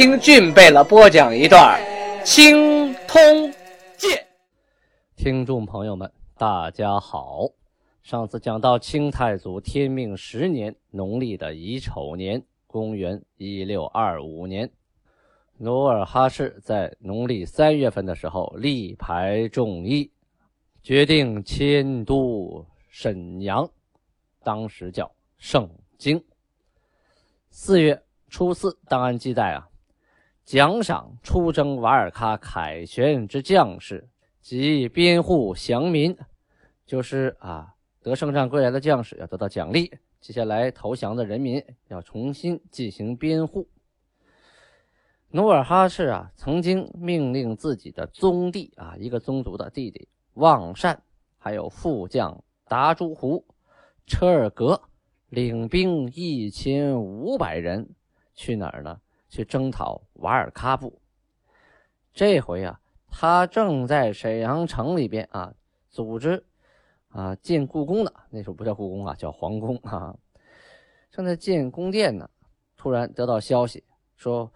听俊贝勒播讲一段《青通剑》。听众朋友们，大家好。上次讲到清太祖天命十年农历的乙丑年，公元一六二五年，努尔哈赤在农历三月份的时候力排众议，决定迁都沈阳，当时叫盛京。四月。初四，档案记载啊，奖赏出征瓦尔喀凯旋之将士及边户降民，就是啊，得胜仗归来的将士要得到奖励，接下来投降的人民要重新进行编户。努尔哈赤啊，曾经命令自己的宗弟啊，一个宗族的弟弟旺善，还有副将达朱胡、车尔格，领兵一千五百人。去哪儿呢？去征讨瓦尔喀部。这回啊，他正在沈阳城里边啊，组织啊建故宫呢。那时候不叫故宫啊，叫皇宫啊。正在建宫殿呢，突然得到消息说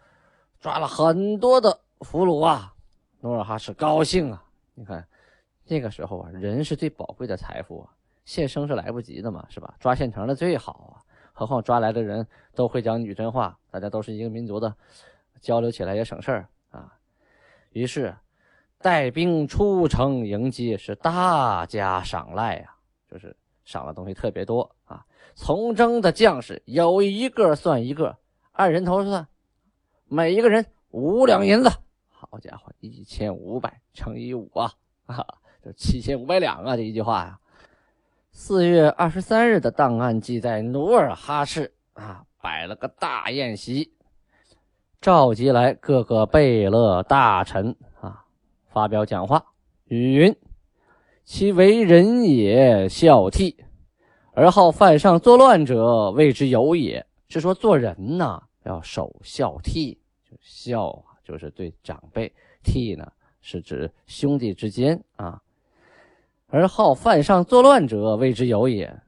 抓了很多的俘虏啊。努尔哈赤高兴啊，你看那个时候啊，人是最宝贵的财富啊，现生是来不及的嘛，是吧？抓现成的最好啊。何况抓来的人都会讲女真话，大家都是一个民族的，交流起来也省事儿啊。于是带兵出城迎接，是大加赏赖啊，就是赏的东西特别多啊。从征的将士有一个算一个，按人头算，每一个人五两银子。好家伙，一千五百乘以五啊，啊，就七千五百两啊！这一句话呀。四月二十三日的档案记载，努尔哈赤啊摆了个大宴席，召集来各个贝勒大臣啊，发表讲话，语云：“其为人也孝悌，而好犯上作乱者，谓之有也。”是说做人呢要守孝悌，孝啊，就是对长辈；悌呢是指兄弟之间啊。而好犯上作乱者，谓之有也。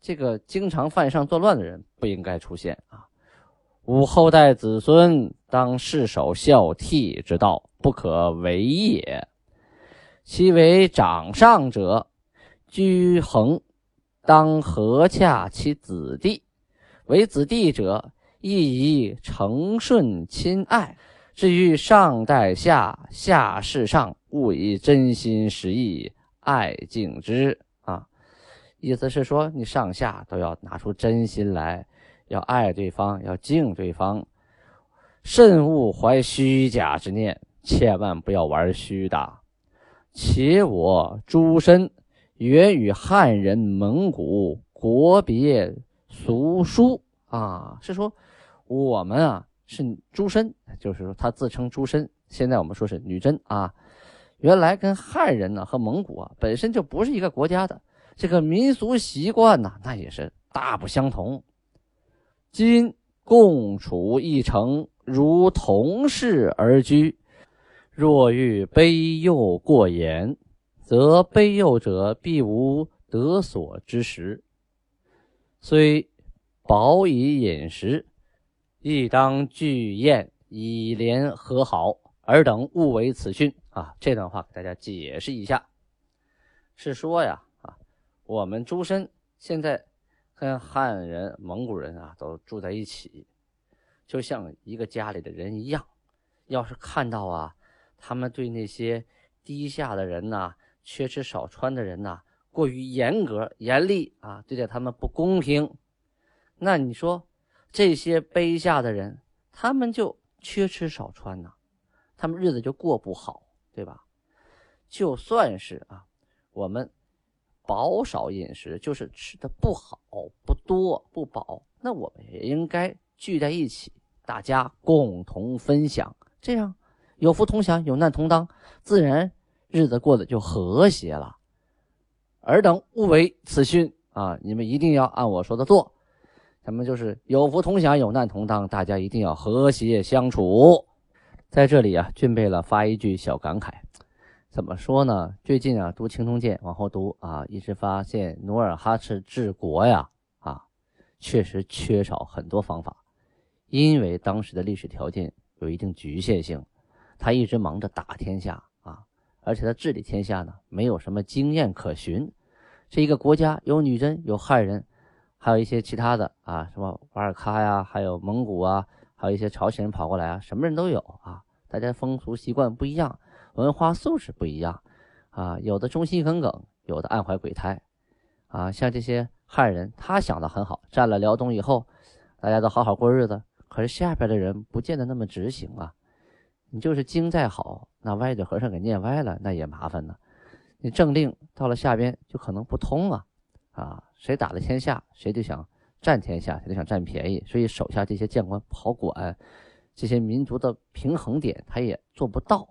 这个经常犯上作乱的人，不应该出现啊！吾后代子孙当世守孝悌之道，不可为也。其为长上者，居恒当和洽其子弟；为子弟者，亦宜承顺亲爱。至于上代下，下世上，勿以真心实意。爱敬之啊，意思是说你上下都要拿出真心来，要爱对方，要敬对方，慎勿怀虚假之念，千万不要玩虚的。且我诸身原与汉人、蒙古国别俗书啊，是说我们啊是诸身，就是说他自称诸身，现在我们说是女真啊。原来跟汉人呢和蒙古啊本身就不是一个国家的，这个民俗习惯呢那也是大不相同。今共处一城，如同室而居。若欲卑幼过严，则卑幼者必无得所之时。虽饱以饮食，亦当聚宴以联和好。尔等勿为此训啊！这段话给大家解释一下，是说呀啊，我们诸身现在跟汉人、蒙古人啊都住在一起，就像一个家里的人一样。要是看到啊，他们对那些低下的人呐、缺吃少穿的人呐，过于严格、严厉啊，对待他们不公平，那你说这些卑下的人，他们就缺吃少穿呐？他们日子就过不好，对吧？就算是啊，我们饱少饮食，就是吃的不好、不多、不饱，那我们也应该聚在一起，大家共同分享，这样有福同享，有难同当，自然日子过得就和谐了。尔等勿违此训啊！你们一定要按我说的做。咱们就是有福同享，有难同当，大家一定要和谐相处。在这里啊，俊贝了发一句小感慨，怎么说呢？最近啊，读《青铜剑》，往后读啊，一直发现努尔哈赤治国呀，啊，确实缺少很多方法，因为当时的历史条件有一定局限性，他一直忙着打天下啊，而且他治理天下呢，没有什么经验可循。这一个国家有女真，有汉人，还有一些其他的啊，什么瓦尔喀呀，还有蒙古啊。还有一些朝鲜人跑过来啊，什么人都有啊，大家风俗习惯不一样，文化素质不一样啊，有的忠心耿耿，有的暗怀鬼胎啊。像这些汉人，他想的很好，占了辽东以后，大家都好好过日子。可是下边的人不见得那么执行啊。你就是经再好，那歪嘴和尚给念歪了，那也麻烦呢。你政令到了下边就可能不通啊啊，谁打了天下，谁就想。占天下，他就想占便宜，所以手下这些将官不好管，这些民族的平衡点他也做不到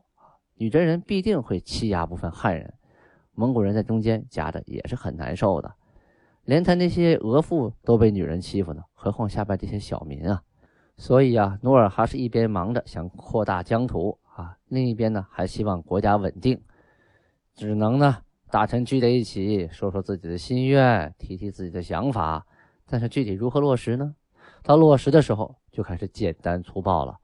女真人必定会欺压部分汉人，蒙古人在中间夹着也是很难受的，连他那些额驸都被女人欺负呢，何况下边这些小民啊？所以啊，努尔哈赤一边忙着想扩大疆土啊，另一边呢还希望国家稳定，只能呢大臣聚在一起说说自己的心愿，提提自己的想法。但是具体如何落实呢？到落实的时候就开始简单粗暴了，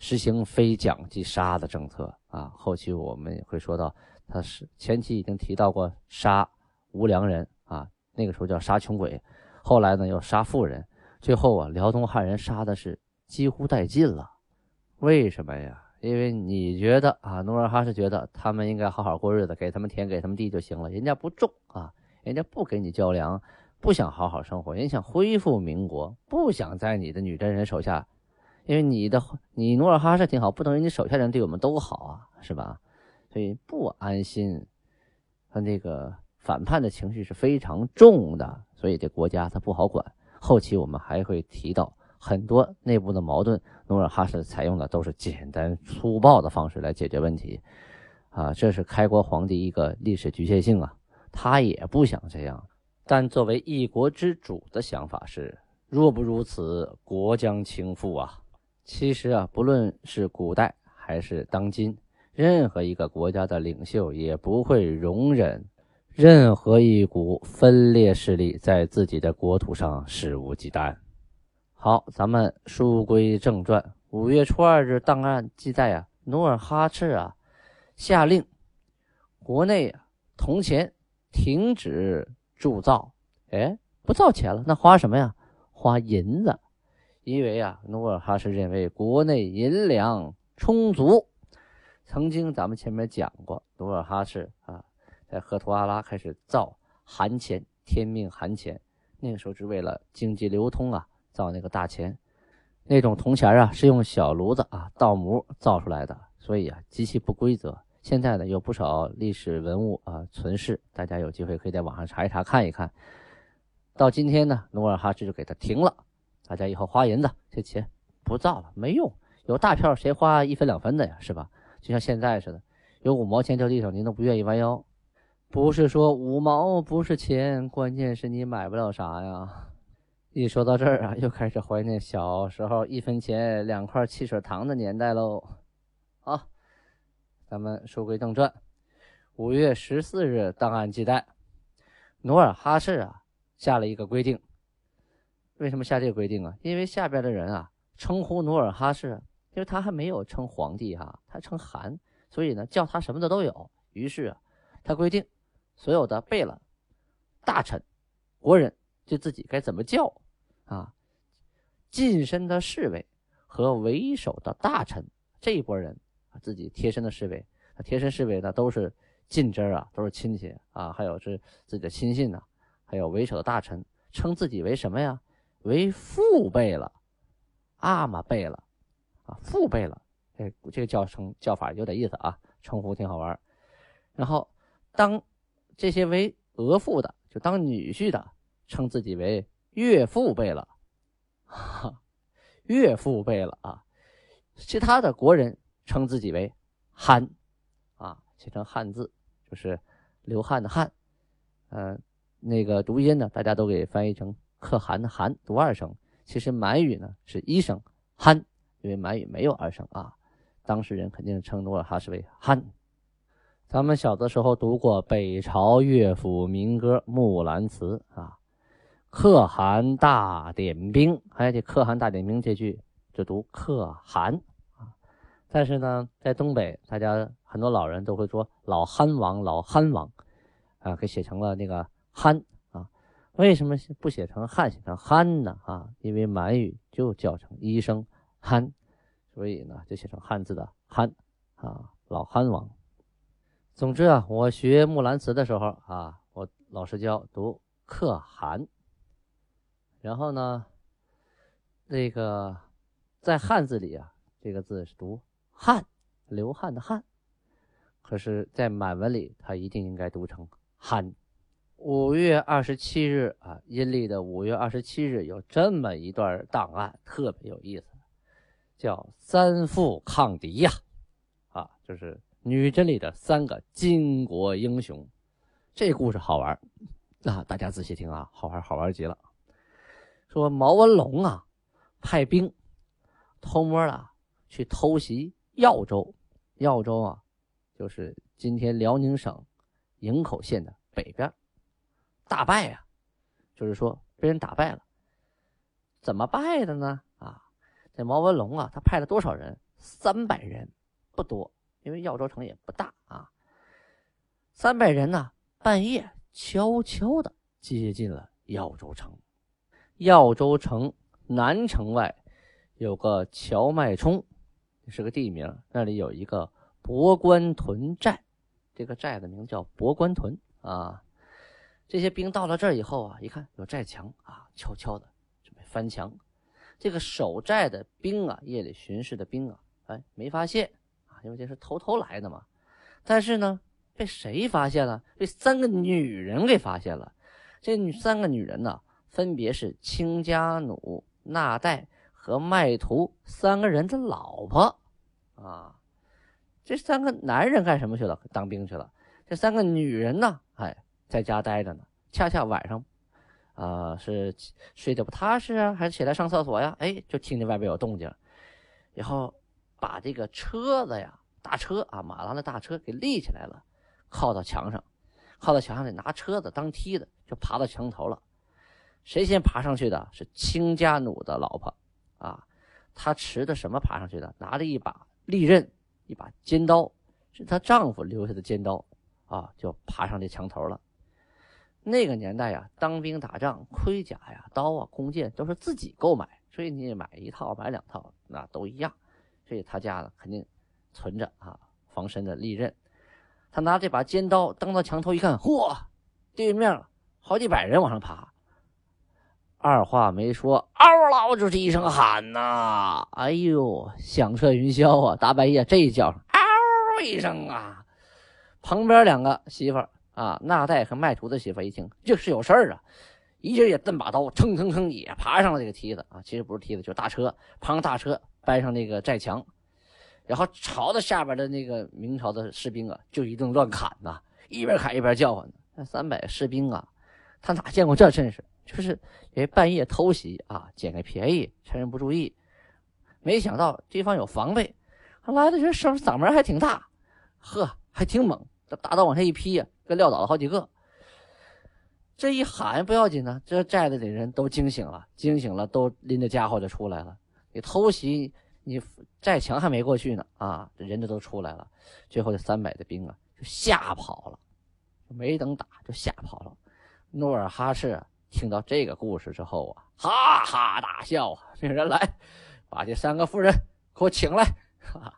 实行非奖即杀的政策啊。后期我们会说到，他是前期已经提到过杀无良人啊，那个时候叫杀穷鬼，后来呢又杀富人，最后啊辽东汉人杀的是几乎殆尽了。为什么呀？因为你觉得啊，努尔哈赤觉得他们应该好好过日子，给他们田给他们地就行了，人家不种啊，人家不给你交粮。不想好好生活，人想恢复民国，不想在你的女真人手下，因为你的你努尔哈赤挺好，不等于你手下人对我们都好啊，是吧？所以不安心，他那个反叛的情绪是非常重的，所以这国家他不好管。后期我们还会提到很多内部的矛盾，努尔哈赤采用的都是简单粗暴的方式来解决问题，啊，这是开国皇帝一个历史局限性啊，他也不想这样。但作为一国之主的想法是，若不如此，国将倾覆啊！其实啊，不论是古代还是当今，任何一个国家的领袖也不会容忍任何一股分裂势力在自己的国土上肆无忌惮。好，咱们书归正传。五月初二日，档案记载啊，努尔哈赤啊，下令国内啊铜钱停止。铸造，哎，不造钱了，那花什么呀？花银子，因为啊，努尔哈赤认为国内银两充足。曾经咱们前面讲过，努尔哈赤啊，在赫图阿拉开始造韩钱，天命韩钱，那个时候是为了经济流通啊，造那个大钱。那种铜钱啊，是用小炉子啊倒模造出来的，所以啊，极其不规则。现在呢，有不少历史文物啊存世，大家有机会可以在网上查一查看一看。到今天呢，努尔哈赤就给他停了，大家以后花银子这钱不造了，没用。有大票谁花一分两分的呀，是吧？就像现在似的，有五毛钱掉地上，您都不愿意弯腰。不是说五毛不是钱，关键是你买不了啥呀。一说到这儿啊，又开始怀念小时候一分钱两块汽水糖的年代喽。咱们书归正传，五月十四日，档案记载，努尔哈赤啊下了一个规定。为什么下这个规定啊？因为下边的人啊称呼努尔哈赤，因为他还没有称皇帝哈，他称汗，所以呢叫他什么的都有。于是啊，他规定所有的贝勒、大臣、国人就自己该怎么叫啊？近身的侍卫和为首的大臣这一波人。自己贴身的侍卫，那贴身侍卫呢，都是近支啊，都是亲戚啊，还有是自己的亲信呢，还有为首的大臣，称自己为什么呀？为父辈了，阿玛贝了，啊，父辈了，哎，这个叫称叫法有点意思啊，称呼挺好玩。然后当这些为额驸的，就当女婿的，称自己为岳父辈了，哈，岳父辈了啊。其他的国人称自己为憨，啊，写成汉字就是流汗的汗，嗯，那个读音呢，大家都给翻译成可汗的汗，读二声。其实满语呢是一声憨，因为满语没有二声啊。当事人肯定称努尔哈赤为憨。咱们小的时候读过北朝乐府民歌《木兰辞》啊，“可汗大点兵”，还有这“可汗大点兵”这句就读“可汗”。但是呢，在东北，大家很多老人都会说“老憨王”“老憨王”，啊，给写成了那个“憨”啊。为什么不写成“汉”，写成“憨”呢？啊，因为满语就叫成一声“憨”，所以呢，就写成汉字的“憨”啊，“老憨王”。总之啊，我学《木兰辞》的时候啊，我老师教读“可汗”，然后呢，那个在汉字里啊，这个字是读“汗”，流汗的“汗”，可是，在满文里，它一定应该读成“憨”。五月二十七日啊，阴历的五月二十七日有这么一段档案，特别有意思，叫“三副抗敌”呀，啊，就是。女真里的三个巾帼英雄，这故事好玩啊！大家仔细听啊，好玩好玩极了。说毛文龙啊，派兵偷摸的去偷袭耀州，耀州啊，就是今天辽宁省营口县的北边，大败呀，就是说被人打败了。怎么败的呢？啊，这毛文龙啊，他派了多少人？三百人，不多。因为耀州城也不大啊，三百人呢，半夜悄悄的接近了耀州城。耀州城南城外有个荞麦冲，是个地名，那里有一个博关屯寨，这个寨的名叫博关屯啊。这些兵到了这儿以后啊，一看有寨墙啊，悄悄的准备翻墙。这个守寨的兵啊，夜里巡视的兵啊，哎，没发现啊。因为这是偷偷来的嘛，但是呢，被谁发现了？被三个女人给发现了。这三个女人呢，分别是亲家弩、纳代和麦图三个人的老婆啊。这三个男人干什么去了？当兵去了。这三个女人呢，哎，在家待着呢。恰恰晚上，啊，是睡得不踏实啊，还是起来上厕所呀？哎，就听见外边有动静，然后。把这个车子呀，大车啊，马拉的大车给立起来了，靠到墙上，靠到墙上得拿车子当梯子，就爬到墙头了。谁先爬上去的？是亲家奴的老婆啊，她持的什么爬上去的？拿着一把利刃，一把尖刀，是她丈夫留下的尖刀啊，就爬上这墙头了。那个年代呀，当兵打仗，盔甲呀、刀啊、弓箭都是自己购买，所以你买一套、买两套，那都一样。所以他家呢肯定存着啊防身的利刃，他拿这把尖刀登到墙头一看，嚯，对面好几百人往上爬，二话没说，嗷嗷就是一声喊呐，哎呦，响彻云霄啊！大半夜这一叫，嗷一声啊，旁边两个媳妇啊，纳代和卖图的媳妇一听这是有事儿啊，一人也蹬把刀，蹭蹭蹭也爬上了这个梯子啊，其实不是梯子，就是大车，旁大车。搬上那个寨墙，然后朝着下边的那个明朝的士兵啊，就一顿乱砍呐，一边砍一边叫唤。那三百士兵啊，他哪见过这阵势？就是因为半夜偷袭啊，捡个便宜，趁人不注意。没想到对方有防备，来的人声嗓门还挺大，呵，还挺猛。这大刀往下一劈呀，给撂倒了好几个。这一喊不要紧呢，这寨子里人都惊醒了，惊醒了都拎着家伙就出来了。你偷袭，你寨墙还没过去呢啊！这人家都出来了，最后这三百的兵啊就吓跑了，没等打就吓跑了。努尔哈赤听到这个故事之后啊，哈哈大笑啊！命人来，把这三个妇人给我请来，哈哈，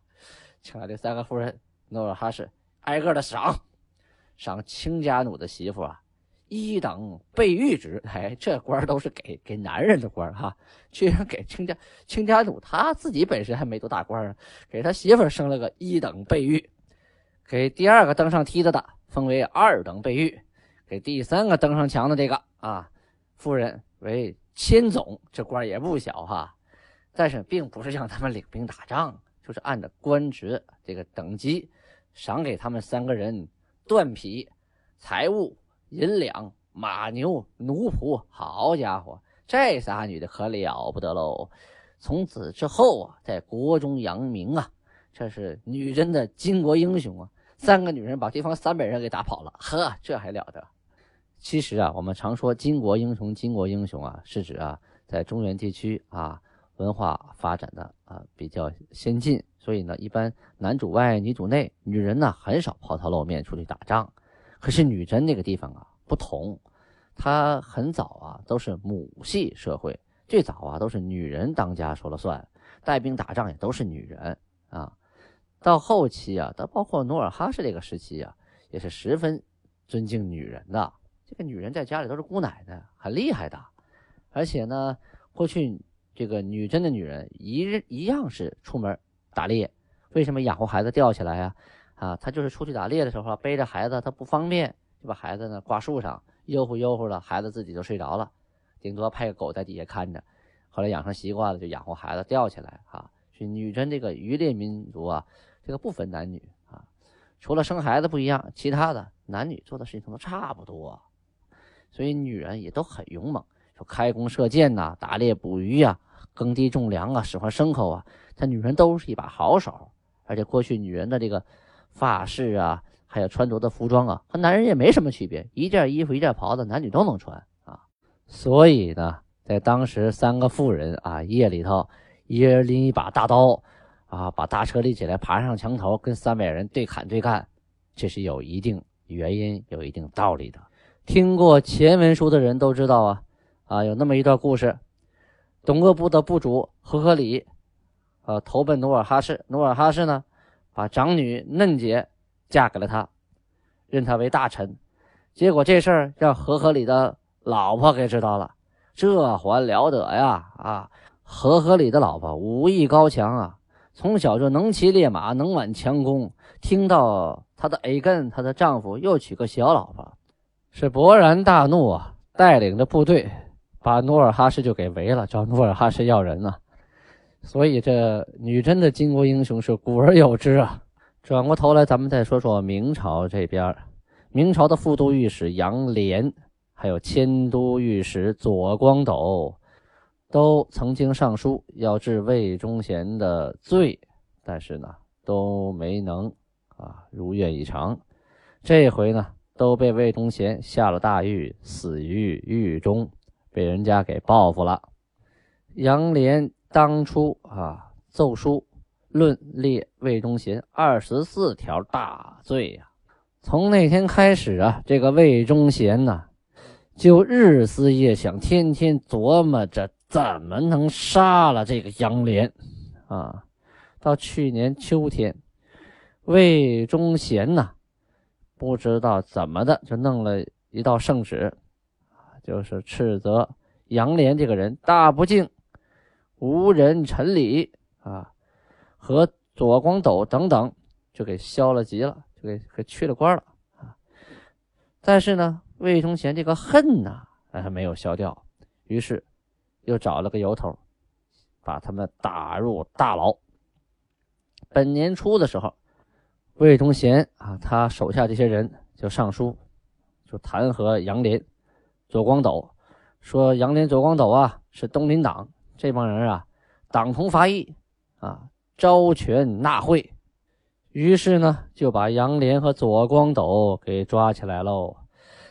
请来这三个妇人，努尔哈赤挨个的赏，赏亲家奴的媳妇啊。一等备御职，哎，这官都是给给男人的官哈，居然给亲家亲家奴，他自己本身还没多大官啊，给他媳妇升了个一等备御，给第二个登上梯子的封为二等备御，给第三个登上墙的这个啊夫人为千总，这官也不小哈。但是并不是让他们领兵打仗，就是按照官职这个等级赏给他们三个人缎匹、财物、银两、马牛、奴仆。好家伙，这仨女的可了不得喽！从此之后啊，在国中扬名啊，这是女人的巾帼英雄啊！三个女人把对方三百人给打跑了，呵，这还了得！其实啊，我们常说巾帼英雄，巾帼英雄啊，是指啊，在中原地区啊，文化发展的啊比较先进，所以呢，一般男主外女主内，女人呢很少抛头露面出去打仗。可是女真那个地方啊不同，它很早啊都是母系社会。最早啊，都是女人当家说了算，带兵打仗也都是女人啊。到后期啊，到包括努尔哈赤这个时期啊，也是十分尊敬女人的。这个女人在家里都是姑奶奶，很厉害的。而且呢，过去这个女真的女人一一样是出门打猎。为什么养活孩子吊起来呀？啊，她就是出去打猎的时候背着孩子，她不方便，就把孩子呢挂树上，悠乎悠乎的，孩子自己就睡着了。顶多派个狗在底下看着，后来养成习惯了，就养活孩子吊起来啊。是女真这个渔猎民族啊，这个不分男女啊，除了生孩子不一样，其他的男女做的事情都差不多。所以女人也都很勇猛，说开弓射箭呐，打猎捕鱼呀，耕地种粮啊，使唤牲口啊，这女人都是一把好手。而且过去女人的这个发饰啊，还有穿着的服装啊，和男人也没什么区别，一件衣服一件袍子，男女都能穿啊。所以呢，在当时，三个妇人啊，夜里头，一人拎一把大刀，啊，把大车立起来，爬上墙头，跟三百人对砍对干，这是有一定原因、有一定道理的。听过前文书的人都知道啊，啊，有那么一段故事：董鄂部的部主和合里，呃，投奔努尔哈赤，努尔哈赤呢，把长女嫩姐嫁给了他，认他为大臣。结果这事儿让和合里的。老婆给知道了，这还了得呀！啊，和合里的老婆武艺高强啊，从小就能骑烈马，能挽强弓。听到她的 A 根，她的丈夫又娶个小老婆，是勃然大怒啊！带领着部队把努尔哈赤就给围了，找努尔哈赤要人呢。所以这女真的巾帼英雄是古而有之啊。转过头来，咱们再说说明朝这边，明朝的副都御史杨涟。还有迁都御史左光斗，都曾经上书要治魏忠贤的罪，但是呢都没能啊如愿以偿。这回呢都被魏忠贤下了大狱，死于狱中，被人家给报复了。杨涟当初啊奏书论列魏忠贤二十四条大罪呀，从那天开始啊，这个魏忠贤呢。就日思夜想，天天琢磨着怎么能杀了这个杨涟啊！到去年秋天，魏忠贤呢，不知道怎么的，就弄了一道圣旨，就是斥责杨涟这个人大不敬、无人臣礼啊，和左光斗等等，就给削了级了，就给给去了官了啊！但是呢。魏忠贤这个恨呐，还没有消掉，于是又找了个由头，把他们打入大牢。本年初的时候，魏忠贤啊，他手下这些人就上书，就弹劾杨涟、左光斗，说杨涟、左光斗啊是东林党这帮人啊，党同伐异啊，招权纳贿。于是呢，就把杨涟和左光斗给抓起来喽。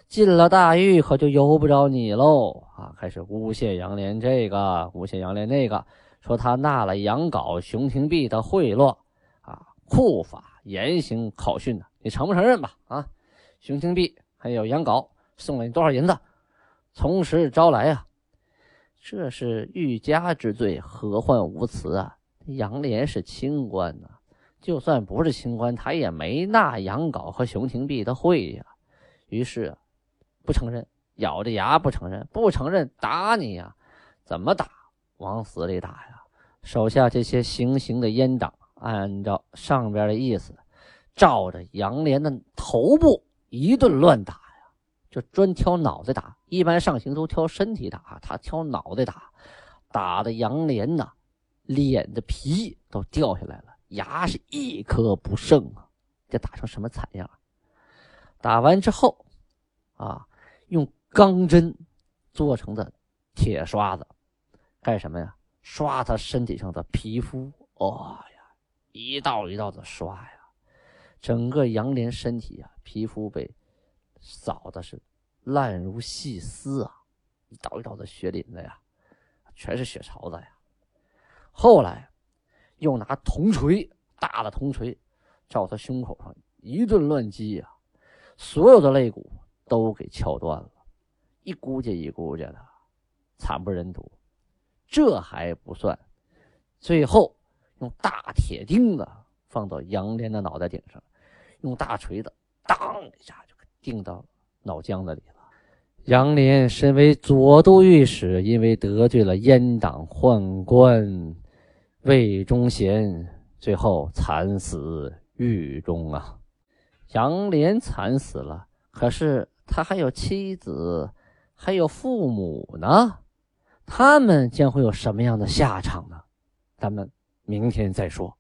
进了大狱，可就由不着你喽啊！开始诬陷杨涟这个，诬陷杨涟那个，说他纳了杨镐、熊廷弼的贿赂啊，酷法严刑拷讯的，你承不承认吧？啊，熊廷弼还有杨镐送了你多少银子？从实招来啊！这是欲加之罪，何患无辞啊？杨涟是清官呐，就算不是清官，他也没纳杨镐和熊廷弼的贿呀。于是。不承认，咬着牙不承认，不承认打你呀？怎么打？往死里打呀！手下这些行刑的阉党，按照上边的意思，照着杨连的头部一顿乱打呀，就专挑脑袋打。一般上刑都挑身体打，他挑脑袋打，打的杨连呐，脸的皮都掉下来了，牙是一颗不剩啊！这打成什么惨样？打完之后，啊，用钢针做成的铁刷子，干什么呀？刷他身体上的皮肤。哦，一道一道的刷呀，整个杨莲身体啊，皮肤被扫的是烂如细丝啊，一道一道的血淋子呀，全是血槽子呀。后来又拿铜锤，大的铜锤，照他胸口上一顿乱击呀，所有的肋骨都给敲断了，一股接一股接的，惨不忍睹。这还不算，最后用大铁钉子放到杨连的脑袋顶上，用大锤子当一下就钉到脑浆子里了。杨连身为左都御史，因为得罪了阉党宦官。魏忠贤最后惨死狱中啊！杨连惨死了，可是他还有妻子，还有父母呢，他们将会有什么样的下场呢？咱们明天再说。